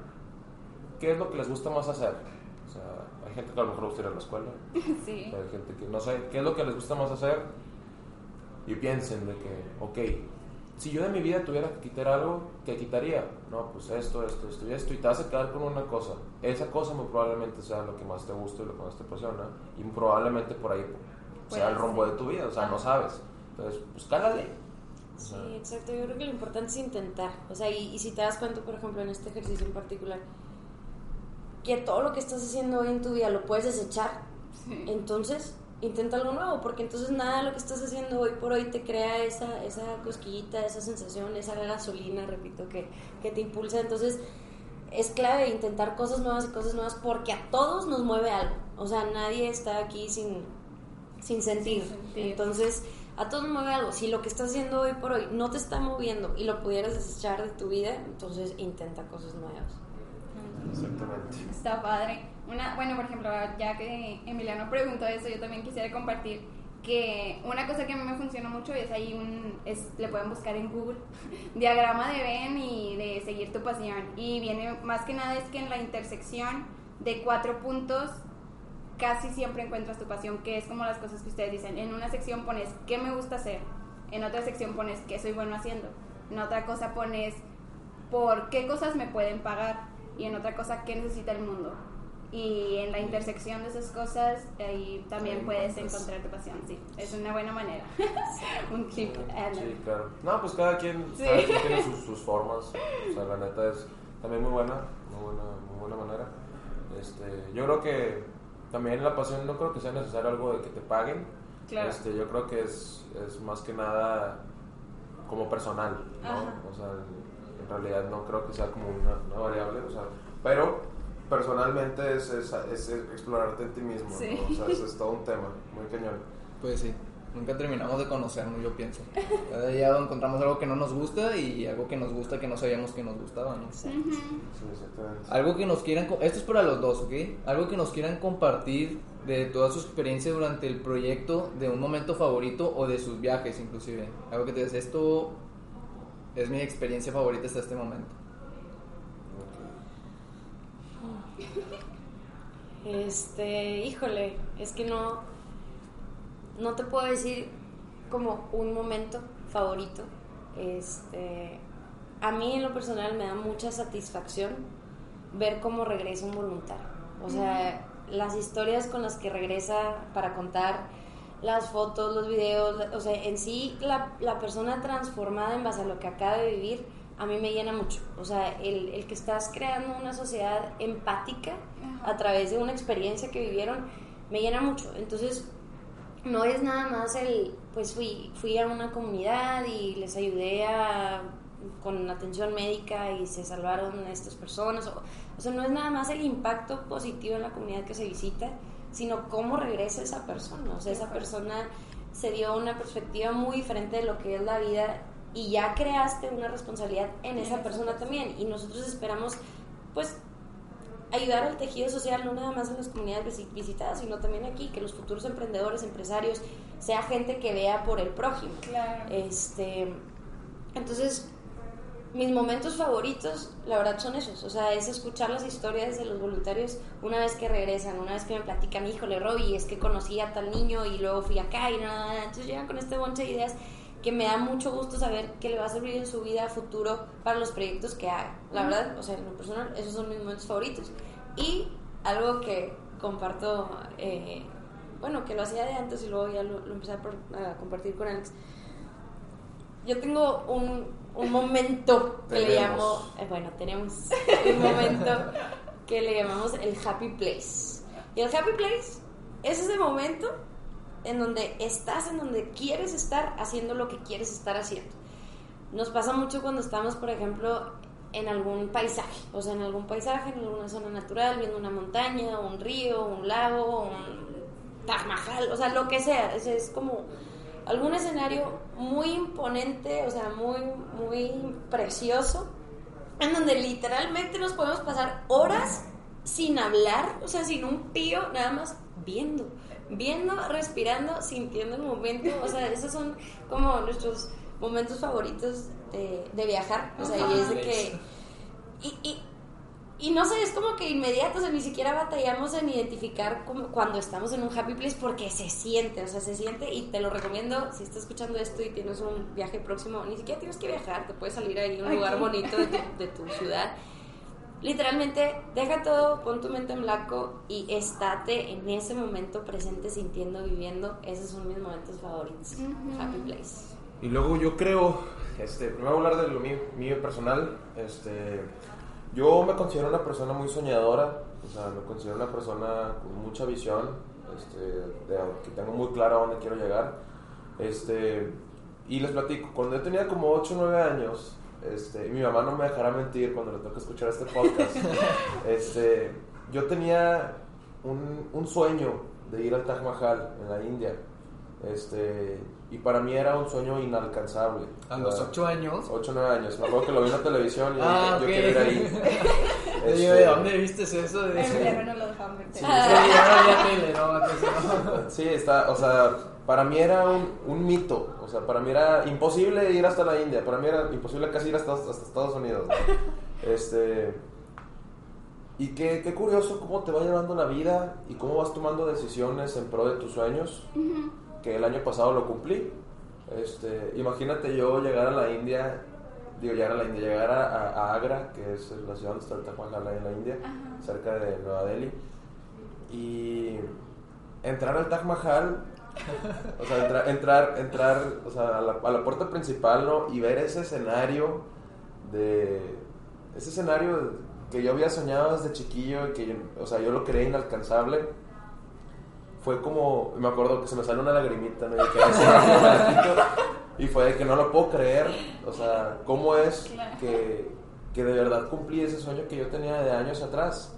qué es lo que les gusta más hacer. O sea, hay gente que a lo mejor le gusta ir a la escuela, (laughs) Sí. hay gente que no sé, qué es lo que les gusta más hacer y piensen de que, ok, si yo de mi vida tuviera que quitar algo, ¿qué quitaría? No, pues esto, esto, esto y esto, y te vas a quedar con una cosa. Esa cosa muy probablemente sea lo que más te gusta y lo que más te apasiona, y probablemente por ahí sea el rumbo de tu vida, o sea, no sabes. Entonces, pues cálale. Sí, exacto. Yo creo que lo importante es intentar. O sea, y, y si te das cuenta, por ejemplo, en este ejercicio en particular, que todo lo que estás haciendo hoy en tu vida lo puedes desechar, Sí. entonces intenta algo nuevo, porque entonces nada de lo que estás haciendo hoy por hoy te crea esa, esa cosquillita, esa sensación, esa gasolina, repito, que, que te impulsa. Entonces es clave intentar cosas nuevas y cosas nuevas porque a todos nos mueve algo. O sea, nadie está aquí sin, sin sentir. Sin sentir. Entonces, a todos nos mueve algo. Si lo que estás haciendo hoy por hoy no te está moviendo y lo pudieras desechar de tu vida, entonces intenta cosas nuevas. Exactamente. Está padre. Una, bueno, por ejemplo, ya que Emiliano preguntó eso, yo también quisiera compartir que una cosa que a mí me funciona mucho es ahí un, es, le pueden buscar en Google, (laughs) diagrama de Venn y de seguir tu pasión. Y viene más que nada es que en la intersección de cuatro puntos casi siempre encuentras tu pasión, que es como las cosas que ustedes dicen. En una sección pones qué me gusta hacer, en otra sección pones qué soy bueno haciendo, en otra cosa pones por qué cosas me pueden pagar y en otra cosa qué necesita el mundo. Y en la intersección de esas cosas, ahí también puedes encontrar tu pasión, sí. Es una buena manera. (laughs) Un tip. Sí, claro. No, pues cada quien, Sí. cada quien tiene (laughs) sus, sus formas. O sea, la neta es también muy buena, muy buena, muy buena manera. Este, yo creo que también la pasión no creo que sea necesario algo de que te paguen. Claro. Este, yo creo que es, es más que nada como personal, ¿no? O sea, realidad no creo que sea como una, una variable, o sea, pero personalmente es, es, es explorarte en ti mismo, ¿no? Sí. O sea, eso es todo un tema, muy cañón. Pues sí, nunca terminamos de conocernos, yo pienso. Cada día encontramos algo que no nos gusta y algo que nos gusta que no sabíamos que nos gustaba, ¿no? Sí, exactamente. Algo que nos quieran, esto es para los dos, ¿ok? Algo que nos quieran compartir de toda su experiencia durante el proyecto, de un momento favorito o de sus viajes inclusive. Algo que te dices, esto es mi experiencia favorita hasta este momento. Este, híjole, es que no, no te puedo decir como un momento favorito. Este, a mí en lo personal me da mucha satisfacción ver cómo regresa un voluntario. O sea, las historias con las que regresa para contar, las fotos, los videos, o sea, en sí la, la persona transformada en base a lo que acaba de vivir, a mí me llena mucho. O sea, el, el que estás creando una sociedad empática Ajá. a través de una experiencia que vivieron, me llena mucho. Entonces, no es nada más el, pues fui, fui a una comunidad y les ayudé a, con atención médica y se salvaron a estas personas. O, o sea, no es nada más el impacto positivo en la comunidad que se visita, sino cómo regresa esa persona. O sea, esa persona se dio una perspectiva muy diferente de lo que es la vida y ya creaste una responsabilidad en esa persona también. Y nosotros esperamos, pues, ayudar al tejido social, no nada más en las comunidades visi- visitadas, sino también aquí, que los futuros emprendedores, empresarios, sea gente que vea por el prójimo. Claro. Este, entonces, mis momentos favoritos, la verdad, son esos. O sea, es escuchar las historias de los voluntarios una vez que regresan, una vez que me platican, híjole, Robbie, es que conocí a tal niño y luego fui acá y nada. Entonces llegan con este bonche de ideas que me da mucho gusto saber que le va a servir en su vida futuro para los proyectos que haga. La verdad, o sea, en lo personal, esos son mis momentos favoritos. Y algo que comparto, eh, bueno, que lo hacía de antes y luego ya lo, lo empecé a, a compartir con Alex. Yo tengo un, un momento que le llamo, eh, bueno, tenemos (laughs) un momento que le llamamos el happy place. Y el happy place es ese momento en donde estás, en donde quieres estar haciendo lo que quieres estar haciendo. Nos pasa mucho cuando estamos, por ejemplo, en algún paisaje, o sea, en algún paisaje, en alguna zona natural, viendo una montaña, un río, un lago, un Taj Mahal, o sea, lo que sea, es, es como algún escenario muy imponente, o sea, muy, muy precioso, en donde literalmente nos podemos pasar horas sin hablar, o sea, sin un pío, nada más viendo, viendo, respirando, sintiendo el momento, o sea, esos son como nuestros momentos favoritos de, de viajar, o sea, y es de que... Y, y, y no sé, es como que inmediato, o sea, ni siquiera batallamos en identificar como cuando estamos en un happy place porque se siente, o sea, se siente y te lo recomiendo si estás escuchando esto y tienes un viaje próximo, ni siquiera tienes que viajar, te puedes salir ahí a un lugar bonito de tu, de tu ciudad. Literalmente, deja todo, pon tu mente en blanco y estate en ese momento presente, sintiendo, viviendo. Esos son mis momentos favoritos. Happy place. Y luego yo creo, este, primero voy a hablar de lo mío, mío personal. Este, yo me considero una persona muy soñadora, o sea, me considero una persona con mucha visión, este, de- que tengo muy claro a dónde quiero llegar. Este, y les platico, cuando yo tenía como 8 o 9 años, este, y mi mamá no me dejará mentir cuando le toque escuchar este podcast, (laughs) este, yo tenía un, un sueño de ir al Taj Mahal en la India. Este, y para mí era un sueño inalcanzable. A los 8 años. 8 o 9 años. Me acuerdo que lo vi en la televisión y yo Ah, dije, yo ok. quiero ir ahí. (laughs) (laughs) Este, ¿de dónde viste eso? De... El perro no lo dejaban ver. Sí, (laughs) sí, no está, o sea, para mí era un, un mito. O sea, para mí era imposible ir hasta la India. Para mí era imposible casi ir hasta, hasta Estados Unidos. ¿no? Este. Y qué, qué curioso cómo te va llevando la vida y cómo vas tomando decisiones en pro de tus sueños. Que el año pasado lo cumplí. Este, imagínate yo llegar a la India, digo, llegar a la India, llegar a, a- Agra, que es la ciudad donde está el Taj Mahal en la India, cerca de Nueva Delhi, y entrar al Taj Mahal, o sea, entra- entrar, entrar, o sea, a la, a la puerta principal, ¿no? Y ver ese escenario de, ese escenario que yo había soñado desde chiquillo y que, yo- o sea, yo lo creía inalcanzable fue como, me acuerdo que se me salió una lagrimita, así, me la quito, y fue de que no lo puedo creer, o sea, ¿cómo es que, que de verdad cumplí ese sueño que yo tenía de años atrás?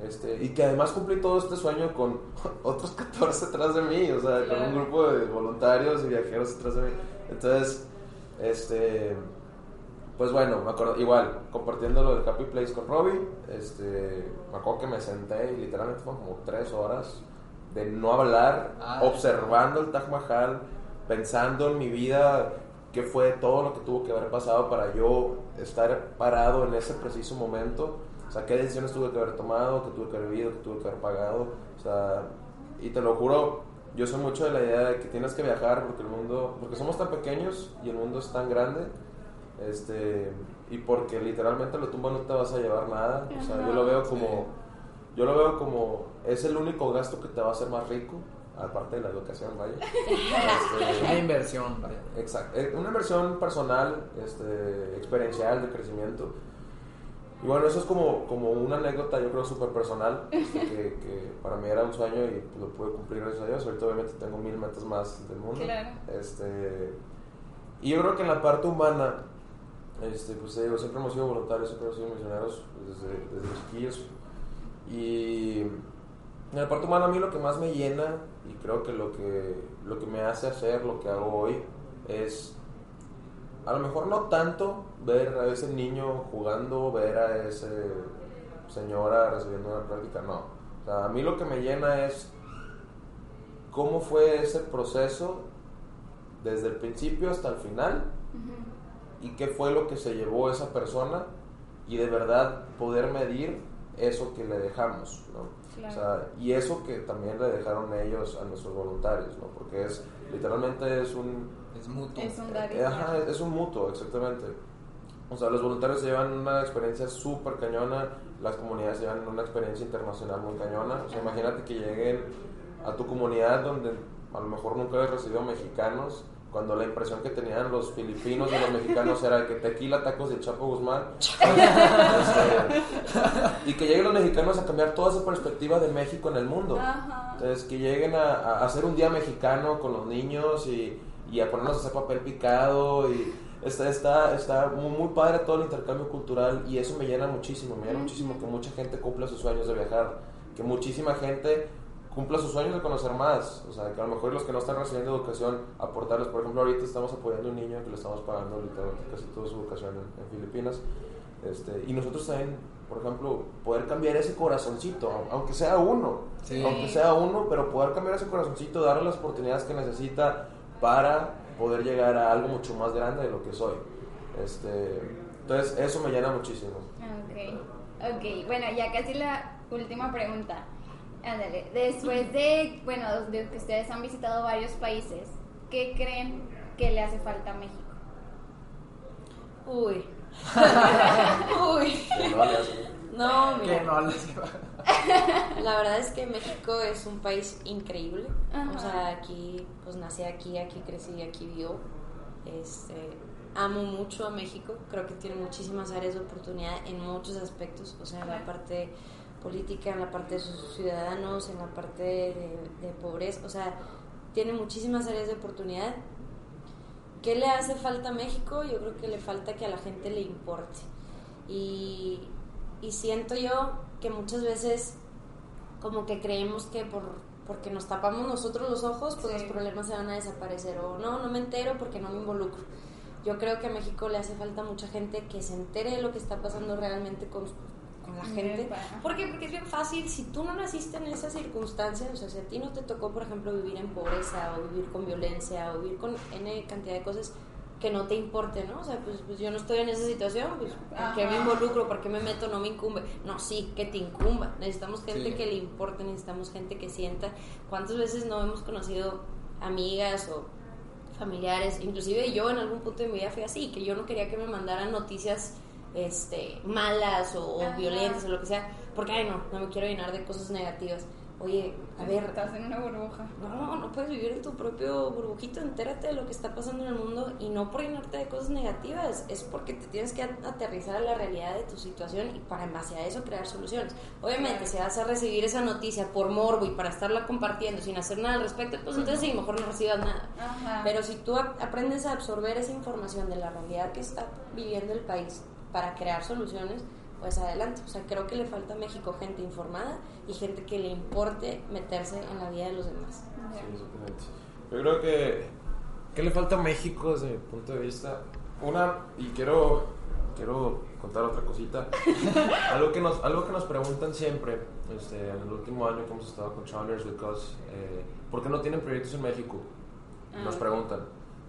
Este, y que además cumplí todo este sueño con (laughs) otros 14 atrás de mí, o sea, con un grupo de voluntarios y viajeros atrás de mí. Entonces, este, pues bueno, me acuerdo, igual, compartiendo lo del Happy Place con Robbie, este, me acuerdo que me senté y literalmente fueron como tres horas de no hablar, Ah. observando el Taj Mahal, pensando en mi vida, qué fue todo lo que tuvo que haber pasado para yo estar parado en ese preciso momento. O sea, qué decisiones tuve que haber tomado, qué tuve que haber vivido, qué tuve que haber pagado. O sea, y te lo juro, yo soy mucho de la idea de que tienes que viajar porque el mundo, porque somos tan pequeños y el mundo es tan grande. Este, y porque literalmente lo tumba no te vas a llevar nada. O sea, yo lo veo como, yo lo veo como, es el único gasto que te va a hacer más rico, aparte de la educación, vaya. (laughs) Este, Una inversión. vaya. Exacto, eh, una inversión personal, este, experiencial, de crecimiento. Y bueno, eso es como, como una anécdota, yo creo, súper personal, este, que, que para mí era un sueño y pues, lo pude cumplir gracias a Dios. Ahorita obviamente tengo mil metas más del mundo. Claro. Este, y yo creo que en la parte humana, este, pues te digo, siempre hemos sido voluntarios, siempre hemos sido misioneros desde, desde chiquillos. Y en la parte humana a mí lo que más me llena y creo que lo que, lo que me hace hacer lo que hago hoy es a lo mejor no tanto ver a ese niño jugando, ver a ese señora recibiendo una práctica, no. O sea, a mí lo que me llena es cómo fue ese proceso desde el principio hasta el final y qué fue lo que se llevó esa persona y de verdad poder medir eso que le dejamos, ¿no? O sea, y eso que también le dejaron ellos a nuestros voluntarios, ¿no? Porque es, literalmente es un... Es mutuo. Es un Eh, Ajá, es, es un mutuo, exactamente. O sea, los voluntarios se llevan una experiencia súper cañona, las comunidades se llevan una experiencia internacional muy cañona. O sea, imagínate que lleguen a tu comunidad donde a lo mejor nunca habías recibido mexicanos, cuando la impresión que tenían los filipinos y los mexicanos era que tequila, tacos de Chapo Guzmán. (laughs) Este, y que lleguen los mexicanos a cambiar toda esa perspectiva de México en el mundo. Ajá. Entonces, que lleguen a, a hacer un día mexicano con los niños y, y a ponernos a hacer papel picado y está, está, está muy, muy padre todo el intercambio cultural y eso me llena muchísimo, me llena muchísimo que mucha gente cumpla sus sueños de viajar, que muchísima gente cumpla sus sueños de conocer más, o sea, que a lo mejor los que no están recibiendo educación, aportarles, por ejemplo, ahorita estamos apoyando a un niño que le estamos pagando literalmente casi toda su educación en, en Filipinas, este, y nosotros también, por ejemplo, poder cambiar ese corazoncito, au- aunque sea uno, Sí. aunque sea uno, pero poder cambiar ese corazoncito, darle las oportunidades que necesita para poder llegar a algo mucho más grande de lo que soy. Este, entonces, eso me llena muchísimo. Ok, ok, bueno, ya casi la última pregunta. Ándale, después de, bueno, de que ustedes han visitado varios países, ¿qué creen que le hace falta a México? Uy. (laughs) Uy. Que no mira. no les (laughs) La verdad es que México es un país increíble. Ajá. O sea, aquí, pues nací aquí, aquí crecí, aquí vivo. Este, amo mucho a México. Creo que tiene muchísimas áreas de oportunidad en muchos aspectos. O sea, en la parte política, en la parte de sus ciudadanos, en la parte de, de pobreza. O sea, tiene muchísimas áreas de oportunidad. ¿Qué le hace falta a México? Yo creo que le falta que a la gente le importe. Y, y siento yo que muchas veces como que creemos que por porque nos tapamos nosotros los ojos, pues Sí. los problemas se van a desaparecer. O no, no me entero porque no me involucro. Yo creo que a México le hace falta mucha gente que se entere de lo que está pasando realmente con, con la gente. ¿Por qué? Porque es bien fácil, si tú no naciste en esas circunstancias, o sea, si a ti no te tocó, por ejemplo, vivir en pobreza o vivir con violencia o vivir con N cantidad de cosas que no te importe, ¿no? O sea, pues, pues yo no estoy en esa situación, pues ¿por qué me involucro? ¿Por qué me meto? No me incumbe. No, sí, que te incumba. Necesitamos gente Sí. que le importe, necesitamos gente que sienta. ¿Cuántas veces no hemos conocido amigas o familiares? Inclusive yo en algún punto de mi vida fui así, que yo no quería que me mandaran noticias este, malas o, Ajá. violentas o lo que sea, porque, ay, no, no me quiero llenar de cosas negativas. Oye, a ver, Estás en una burbuja. no, no puedes vivir en tu propio burbujito, entérate de lo que está pasando en el mundo y no por llenarte de cosas negativas, es porque te tienes que aterrizar a la realidad de tu situación y para en base a eso crear soluciones. Obviamente, si vas a recibir esa noticia por morbo y para estarla compartiendo sin hacer nada al respecto, pues entonces sí, mejor no recibas nada. Ajá. Pero si tú ap- aprendes a absorber esa información de la realidad que está viviendo el país para crear soluciones, pues adelante. O sea, creo que le falta a México gente informada y gente que le importe meterse en la vida de los demás. Sí, exactamente. Yo creo que. ¿Qué le falta a México desde mi punto de vista? Una, y quiero, quiero contar otra cosita. (laughs) algo, que nos, algo que nos preguntan siempre, este, en el último año que hemos estado con Challengers Because, eh, ¿por qué no tienen proyectos en México? Nos Ah. preguntan.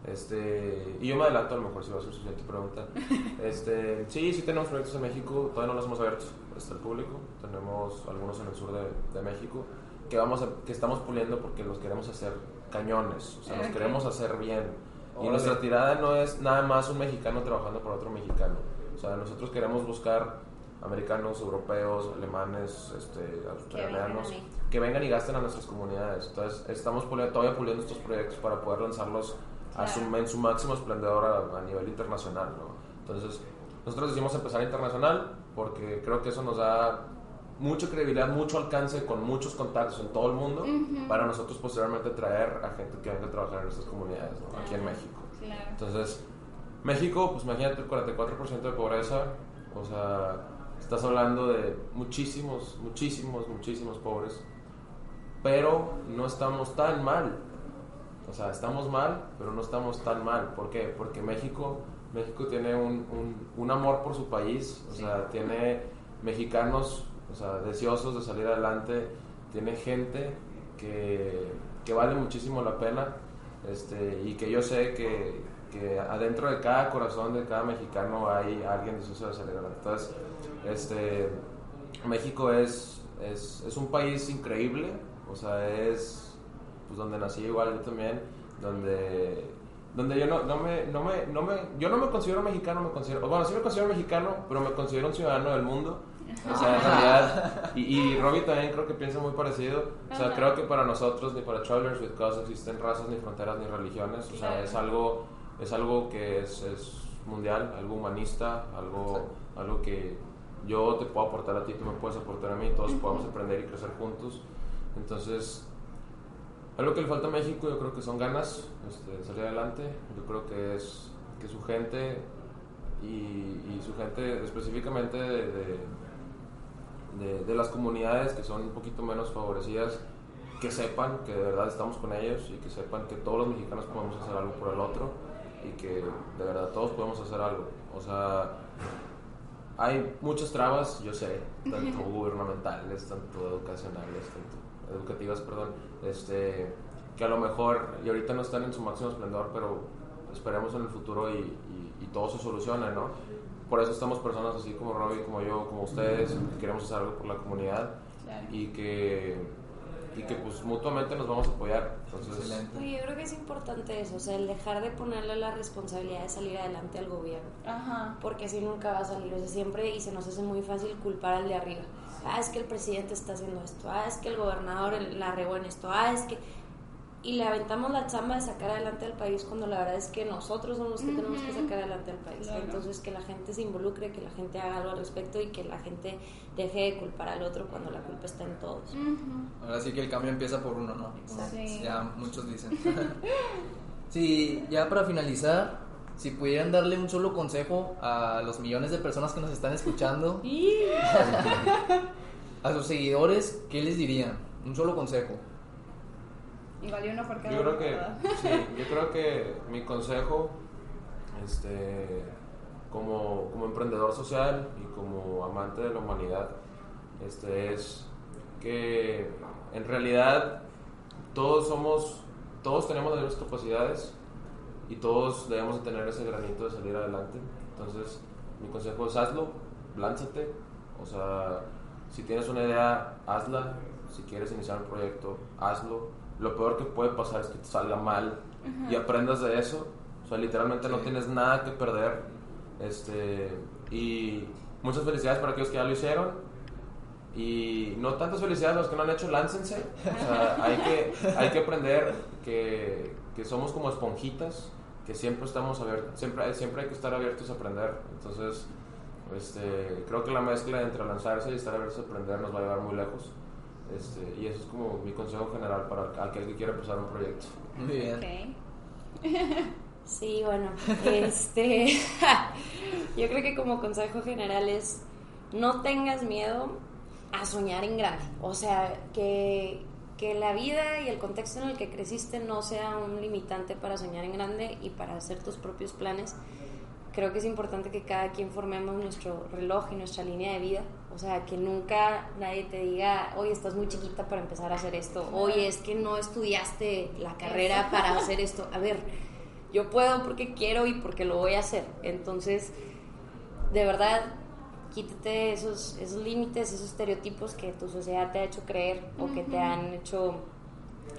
Este, y yo me adelanto a lo mejor si va a ser su siguiente pregunta. (laughs) Este, sí, sí tenemos proyectos en México, todavía no los hemos abierto hasta el público. Tenemos algunos en el sur de, de México que, vamos a- que estamos puliendo porque los queremos hacer cañones, o sea, los Ok. queremos hacer bien. Y nuestra tirada no es nada más un mexicano trabajando para otro mexicano. O sea, nosotros queremos buscar americanos, europeos, alemanes, este, australianos, México. que vengan y gasten a nuestras comunidades. Entonces, estamos puliendo- todavía puliendo estos proyectos para poder lanzarlos a su- Claro. en su máximo esplendor a, a nivel internacional. ¿no? Entonces, nosotros decidimos empezar internacional porque creo que eso nos da mucha credibilidad, mucho alcance con muchos contactos en todo el mundo Ujú. para nosotros posteriormente traer a gente que venga a trabajar en estas comunidades, ¿no? aquí en. México. Claro. Entonces, México, pues imagínate el 44% de pobreza, o sea, estás hablando de muchísimos, muchísimos, muchísimos pobres, pero no estamos tan mal. O sea, estamos mal, pero no estamos tan mal. ¿Por qué? Porque México, México tiene un, un- un amor por su país, o sea, tiene mexicanos o sea, deseosos de salir adelante, tiene gente que, que vale muchísimo la pena este, y que yo sé que, que adentro de cada corazón de cada mexicano hay alguien deseoso de salir adelante. Entonces, este, México es, es, es un país increíble, o sea, es pues, donde nací igual yo también, donde donde yo no, no, me, no, me, no me, yo no me considero mexicano, me considero, bueno, sí me considero mexicano, pero me considero un ciudadano del mundo. O sea, en realidad, y, y Robbie también creo que piensa muy parecido. O sea, creo que para nosotros, ni para Travelers with Cause, existen razas, ni fronteras, ni religiones. O sea, es algo, es algo que es, es mundial, algo humanista, algo, algo que yo te puedo aportar a ti, tú me puedes aportar a mí, todos podemos aprender y crecer juntos. Entonces, algo que le falta a México yo creo que son ganas este, de salir adelante. Yo creo que es que su gente y, y su gente específicamente de, de, de, de, las comunidades que son un poquito menos favorecidas, que sepan que de verdad estamos con ellos y que sepan que todos los mexicanos podemos hacer algo por el otro y que de verdad todos podemos hacer algo. O sea, hay muchas trabas, yo sé, tanto (laughs) gubernamentales, tanto educacionales, tanto educativas, perdón, este, que a lo mejor, y ahorita no están en su máximo esplendor, pero esperemos en el futuro y, y, y todo se solucione, ¿no? Por eso estamos personas así como Robbie, como yo, como ustedes, que queremos hacer algo por la comunidad Claro. y que, y que pues mutuamente nos vamos a apoyar. Entonces. Oye, yo creo que es importante eso, o sea, el dejar de ponerle la responsabilidad de salir adelante al gobierno. Ajá. porque así nunca va a salir. O sea, siempre y se nos hace muy fácil culpar al de arriba. Ah, es que el presidente está haciendo esto. Ah, es que el gobernador la regó en esto. Ah, es que. Y le aventamos la chamba de sacar adelante al país cuando la verdad es que nosotros somos los que tenemos que sacar adelante al país. Claro. Entonces, que la gente se involucre, que la gente haga algo al respecto y que la gente deje de culpar al otro cuando la culpa está en todos. Ujú. Ahora sí que el cambio empieza por uno, ¿no? Exacto. Sí. Ya muchos dicen. (laughs) sí, ya para finalizar, si pudieran darle un solo consejo a los millones de personas que nos están escuchando, (laughs) a sus seguidores, ¿qué les dirían? Un solo consejo. Igual y uno por cada Yo creo que, sí, yo creo que mi consejo, este, como, como emprendedor social y como amante de la humanidad, este, es que en realidad todos somos, todos tenemos las mismas capacidades y todos debemos de tener ese granito de salir adelante. Entonces, mi consejo es hazlo, lánzate, o sea, si tienes una idea, hazla, si quieres iniciar un proyecto, hazlo. Lo peor que puede pasar es que te salga mal y aprendas de eso. O sea, literalmente no tienes nada que perder. Este, y muchas felicidades para aquellos que ya lo hicieron. Y no tantas felicidades a los que no han hecho, láncense. O sea, hay que, hay que aprender que, que somos como esponjitas, que siempre estamos abiertos, siempre, siempre hay que estar abiertos a aprender. Entonces, este, creo que la mezcla entre lanzarse y estar abiertos a aprender nos va a llevar muy lejos. Este, y eso es como mi consejo general para aquel que quiera empezar un proyecto. Muy bien. Ok. (laughs) Sí, bueno, este, (laughs) yo creo que como consejo general es no tengas miedo a soñar en grande, o sea, que, que la vida y el contexto en el que creciste no sea un limitante para soñar en grande y para hacer tus propios planes. Creo que es importante que cada quien formemos nuestro reloj y nuestra línea de vida, o sea, que nunca nadie te diga, oye, estás muy chiquita para empezar a hacer esto, oye, es que no estudiaste la carrera para hacer esto. A ver, yo puedo porque quiero y porque lo voy a hacer. Entonces, de verdad, quítate esos, esos límites, esos estereotipos que tu sociedad te ha hecho creer o que te han hecho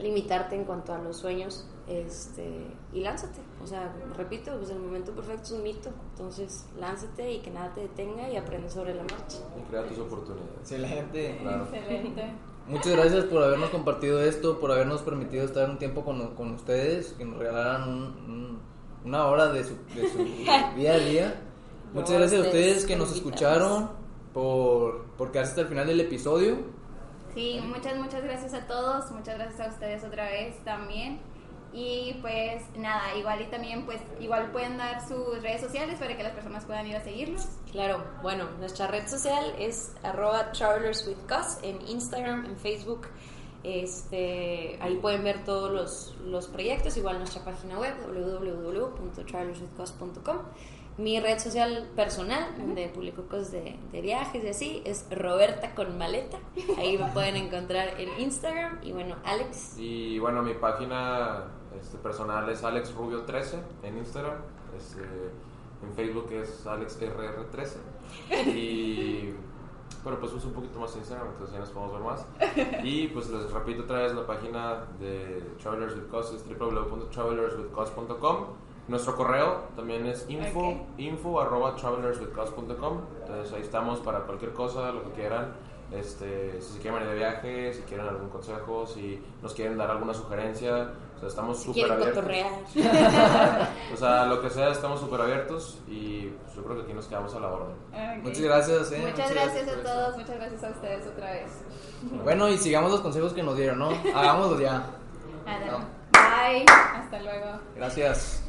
limitarte en cuanto a los sueños este, y lánzate. O sea, repito, pues el momento perfecto es un mito. Entonces, lánzate y que nada te detenga y aprende sobre la marcha. Y crea tus oportunidades. Excelente. Claro. Excelente. (laughs) Muchas gracias por habernos compartido esto, por habernos permitido estar un tiempo con, con ustedes, que nos regalaran un- un- una hora de su, de su (laughs) día a día. Muchas gracias a ustedes que nos escucharon, por, por quedarse hasta el final del episodio. Sí, muchas, muchas gracias a todos, muchas gracias a ustedes otra vez también. Y pues nada, igual y también pues igual pueden dar sus redes sociales para que las personas puedan ir a seguirlos. Claro, bueno, nuestra red social es arroba travelers with en Instagram, en Facebook. Este, ahí pueden ver todos los, los proyectos, igual nuestra página web www.travelerswithgus.com. Mi red social personal, donde publico cosas de, de viajes y así, es Roberta con maleta. Ahí me pueden encontrar en Instagram. Y bueno, Alex. Y bueno, mi página este, personal es Alex Rubio 13 en Instagram. Este, en Facebook es AlexRR13. (laughs) Y bueno, pues uso un poquito más Instagram, entonces ya nos podemos ver más. (laughs) Y pues les repito otra vez la página de Travelers with Cause es www.travelerswithcause.com. Nuestro correo también es info, Ok. info arroba travelerswithcause.com. Entonces ahí estamos para cualquier cosa, lo que quieran. Este, si se quieren venir de viaje, si quieren algún consejo, si nos quieren dar alguna sugerencia, o sea, estamos súper Quieren abiertos. cotorrear. (laughs) O sea, lo que sea, estamos súper abiertos y pues, yo creo que aquí nos quedamos a la orden. Ok. Muchas gracias, eh. Muchas gracias por a esto. todos, muchas gracias a ustedes otra vez. Bueno, y sigamos los consejos que nos dieron, ¿no? Hagámoslo ya. No. Bye, hasta luego. Gracias.